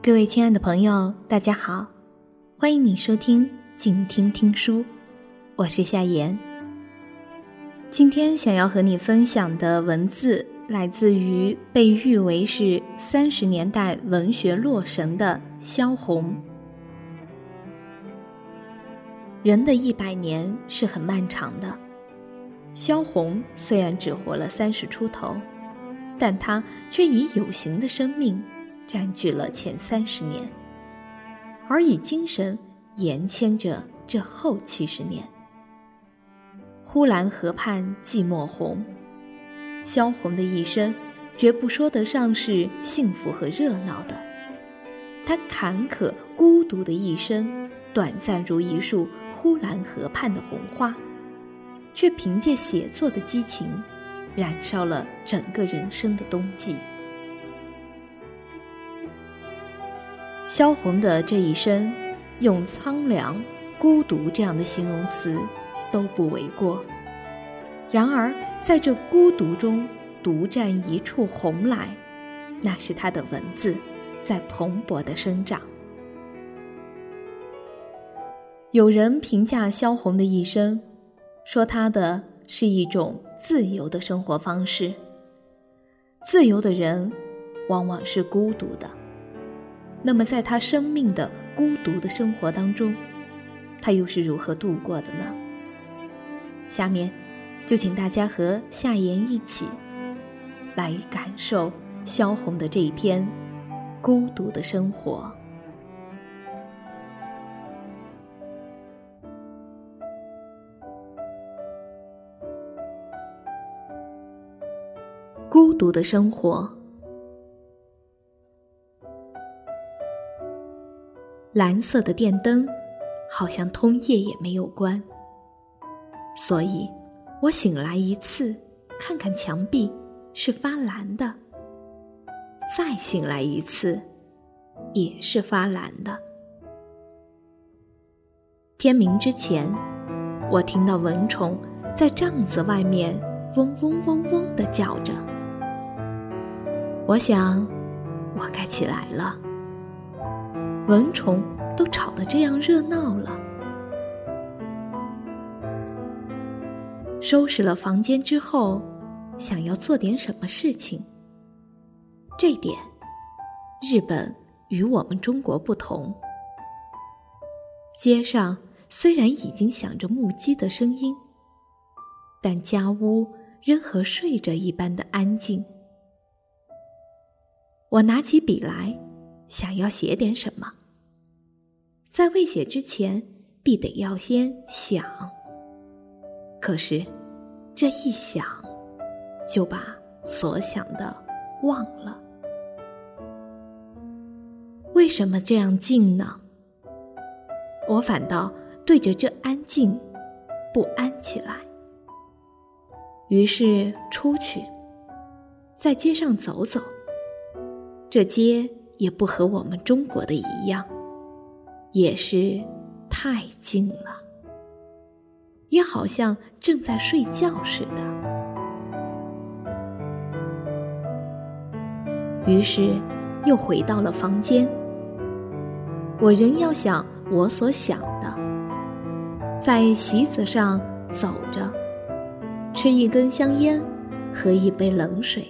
各位亲爱的朋友，大家好，欢迎你收听静听听书，我是夏言。今天想要和你分享的文字来自于被誉为是三十年代文学洛神的萧红。人的一百年是很漫长的，萧红虽然只活了三十出头，但她却以有形的生命。占据了前三十年，而以精神延牵着这后七十年。呼兰河畔寂寞红，萧红的一生绝不说得上是幸福和热闹的。他坎坷孤独的一生，短暂如一束呼兰河畔的红花，却凭借写作的激情，燃烧了整个人生的冬季。萧红的这一生，用苍凉、孤独这样的形容词都不为过。然而，在这孤独中独占一处红来，那是他的文字在蓬勃的生长。有人评价萧红的一生，说他的是一种自由的生活方式。自由的人，往往是孤独的。那么，在他生命的孤独的生活当中，他又是如何度过的呢？下面，就请大家和夏言一起来感受萧红的这一篇孤独的生活。孤独的生活。蓝色的电灯，好像通夜也没有关。所以，我醒来一次，看看墙壁是发蓝的；再醒来一次，也是发蓝的。天明之前，我听到蚊虫在帐子外面嗡嗡嗡嗡的叫着。我想，我该起来了。蚊虫都吵得这样热闹了。收拾了房间之后，想要做点什么事情。这点，日本与我们中国不同。街上虽然已经响着木屐的声音，但家屋仍和睡着一般的安静。我拿起笔来，想要写点什么。在未写之前，必得要先想。可是，这一想，就把所想的忘了。为什么这样静呢？我反倒对着这安静不安起来。于是出去，在街上走走。这街也不和我们中国的一样。也是太静了，也好像正在睡觉似的。于是又回到了房间。我仍要想我所想的，在席子上走着，吃一根香烟，喝一杯冷水，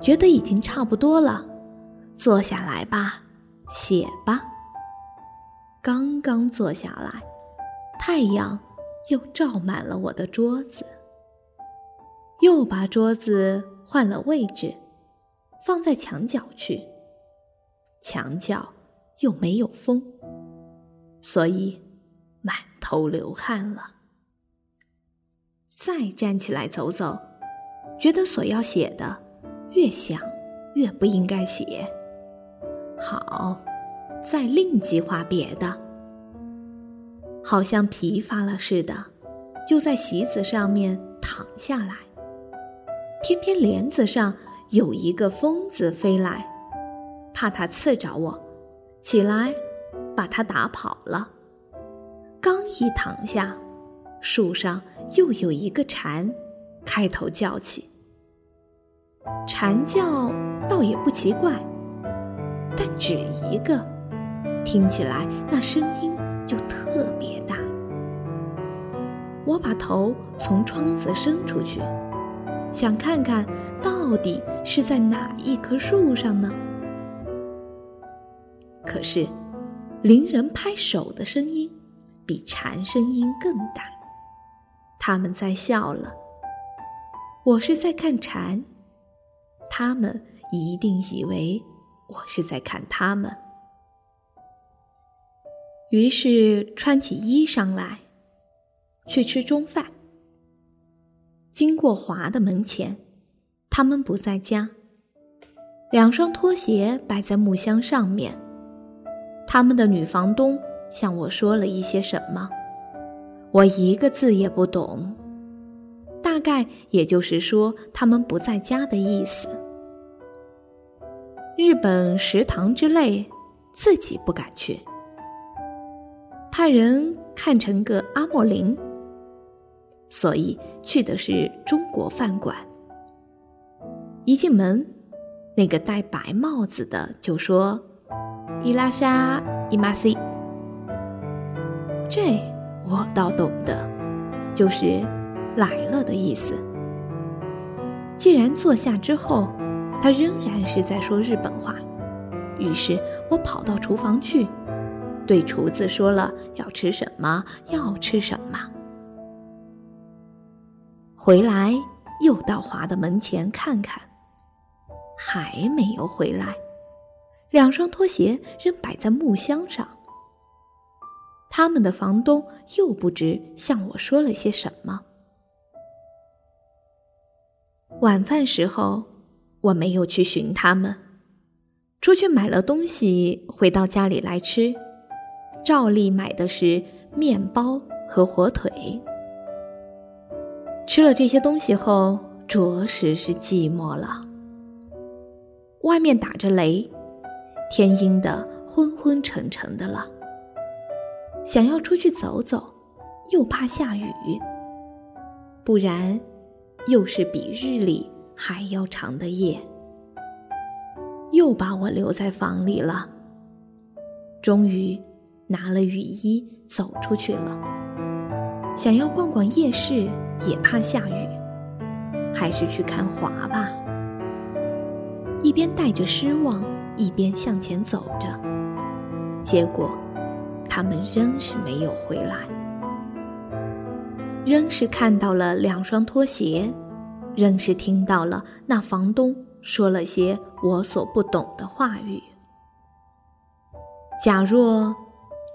觉得已经差不多了，坐下来吧，写吧。刚刚坐下来，太阳又照满了我的桌子。又把桌子换了位置，放在墙角去。墙角又没有风，所以满头流汗了。再站起来走走，觉得所要写的越想越不应该写。好。再另计划别的，好像疲乏了似的，就在席子上面躺下来。偏偏帘子上有一个疯子飞来，怕他刺着我，起来把他打跑了。刚一躺下，树上又有一个蝉开头叫起。蝉叫倒也不奇怪。但只一个，听起来那声音就特别大。我把头从窗子伸出去，想看看到底是在哪一棵树上呢？可是，邻人拍手的声音比蝉声音更大。他们在笑了，我是在看蝉，他们一定以为我是在看他们。于是穿起衣裳来。去吃中饭。经过华的门前，他们不在家。两双拖鞋摆在木箱上面。他们的女房东向我说了一些什么，我一个字也不懂。大概也就是说他们不在家的意思。日本食堂之类，自己不敢去，派人看成个阿莫林。所以去的是中国饭馆。一进门，那个戴白帽子的就说：“伊拉莎伊玛西。”这我倒懂得，就是来了的意思。既然坐下之后，他仍然是在说日本话，于是我跑到厨房去，对厨子说了要吃什么，要吃什么。回来又到华的门前看看，还没有回来。两双拖鞋仍摆在木箱上。他们的房东又不知向我说了些什么。晚饭时候，我没有去寻他们，出去买了东西，回到家里来吃，照例买的是面包和火腿。吃了这些东西后，着实是寂寞了。外面打着雷，天阴的昏昏沉沉的了。想要出去走走，又怕下雨，不然又是比日里还要长的夜，又把我留在房里了。终于拿了雨衣走出去了，想要逛逛夜市。也怕下雨，还是去看华吧。一边带着失望，一边向前走着，结果他们仍是没有回来，仍是看到了两双拖鞋，仍是听到了那房东说了些我所不懂的话语。假若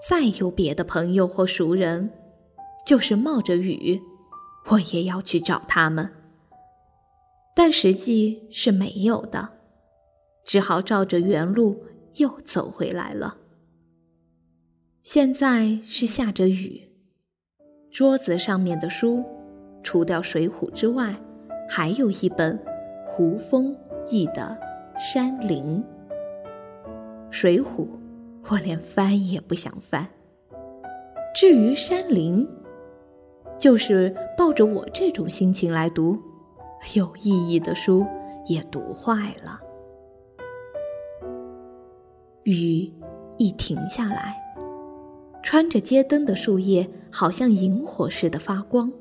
再有别的朋友或熟人，就是冒着雨。我也要去找他们，但实际是没有的，只好照着原路又走回来了。现在是下着雨，桌子上面的书，除掉《水浒》之外，还有一本胡风译的《山林》。《水浒》我连翻也不想翻，至于《山林》。就是抱着我这种心情来读，有意义的书也读坏了。雨一停下来，穿着街灯的树叶好像萤火似的发光。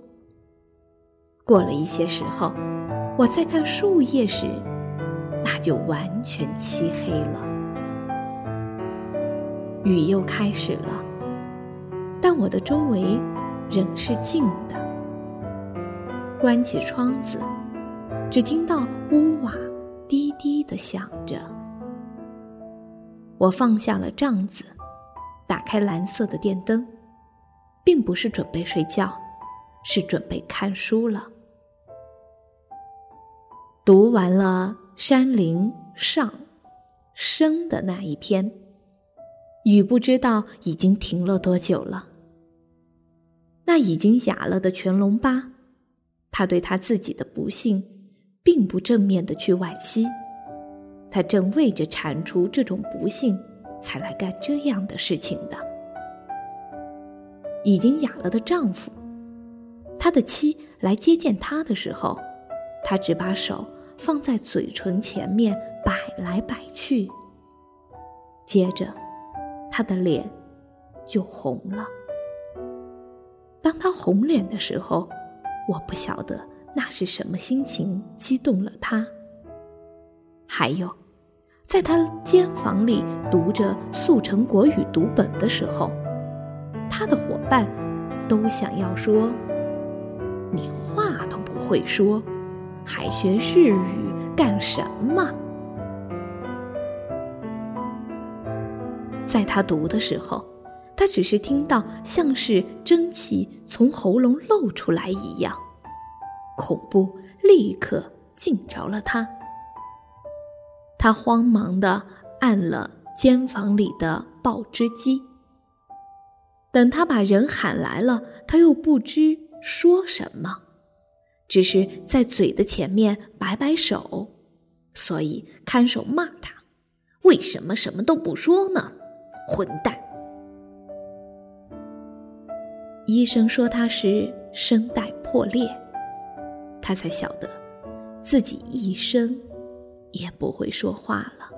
过了一些时候，我再看树叶时，那就完全漆黑了。雨又开始了，但我的周围。仍是静的。关起窗子，只听到屋瓦滴滴的响着。我放下了帐子，打开蓝色的电灯，并不是准备睡觉，是准备看书了。读完了《山林上》升的那一篇，雨不知道已经停了多久了。那已经哑了的全龙八，他对他自己的不幸，并不正面的去惋惜，他正为着铲除这种不幸，才来干这样的事情的。已经哑了的丈夫，他的妻来接见他的时候，他只把手放在嘴唇前面摆来摆去，接着，他的脸就红了。当他红脸的时候，我不晓得那是什么心情激动了他。还有，在他间房里读着速成国语读本的时候，他的伙伴都想要说：“你话都不会说，还学日语干什么？”在他读的时候，他只是听到像是蒸汽从喉咙漏出来一样，恐怖立刻惊着了他。他慌忙的按了间房里的报知机。等他把人喊来了，他又不知说什么，只是在嘴的前面摆摆手，所以看守骂他：“为什么什么都不说呢？混蛋！”医生说他是声带破裂，他才晓得自己一生。也不会说话了。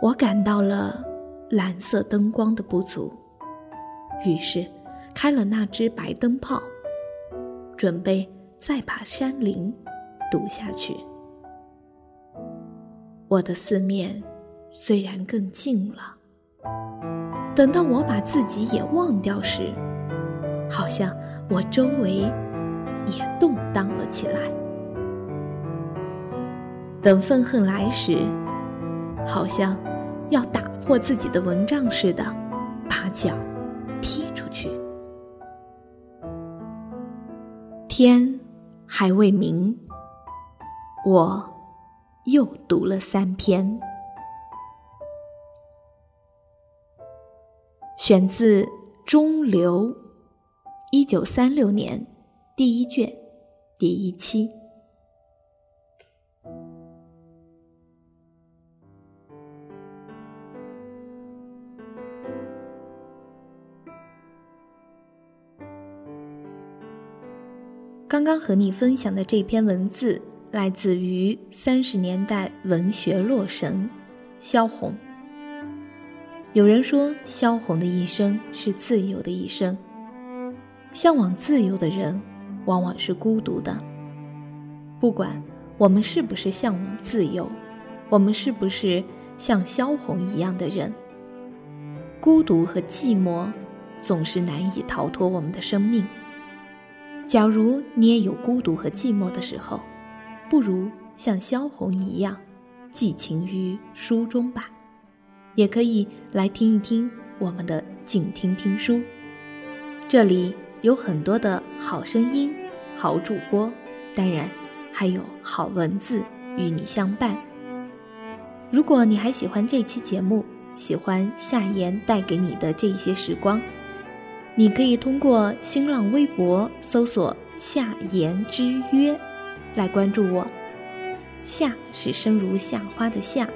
我感到了蓝色灯光的不足，于是开了那只白灯泡，准备再把山林读下去。我的四面虽然更近了，等到我把自己也忘掉时，好像我周围也动荡了起来。等愤恨来时，好像要打破自己的蚊帐似的，把脚踢出去。天还未明，我又读了三篇，选自《中流》，一九三六年第一卷第一期。刚刚和你分享的这篇文字来自于三十年代文学洛神萧红。有人说，萧红的一生是自由的一生。向往自由的人，往往是孤独的。不管我们是不是向往自由，我们是不是像萧红一样的人，孤独和寂寞总是难以逃脱我们的生命。假如你也有孤独和寂寞的时候，不如像萧红一样，寄情于书中吧。也可以来听一听我们的静听听书，这里有很多的好声音、好主播，当然还有好文字与你相伴。如果你还喜欢这期节目，喜欢夏言带给你的这一些时光。你可以通过新浪微博搜索“夏言之约”来关注我。夏是生如夏花的夏，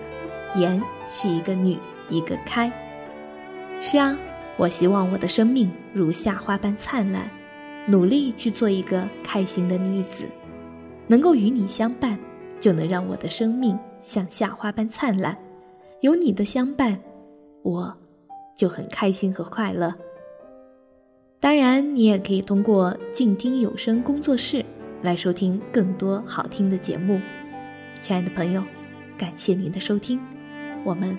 言是一个女一个开。是啊，我希望我的生命如夏花般灿烂，努力去做一个开心的女子，能够与你相伴，就能让我的生命像夏花般灿烂。有你的相伴，我就很开心和快乐。当然，你也可以通过静听有声工作室来收听更多好听的节目。亲爱的朋友，感谢您的收听，我们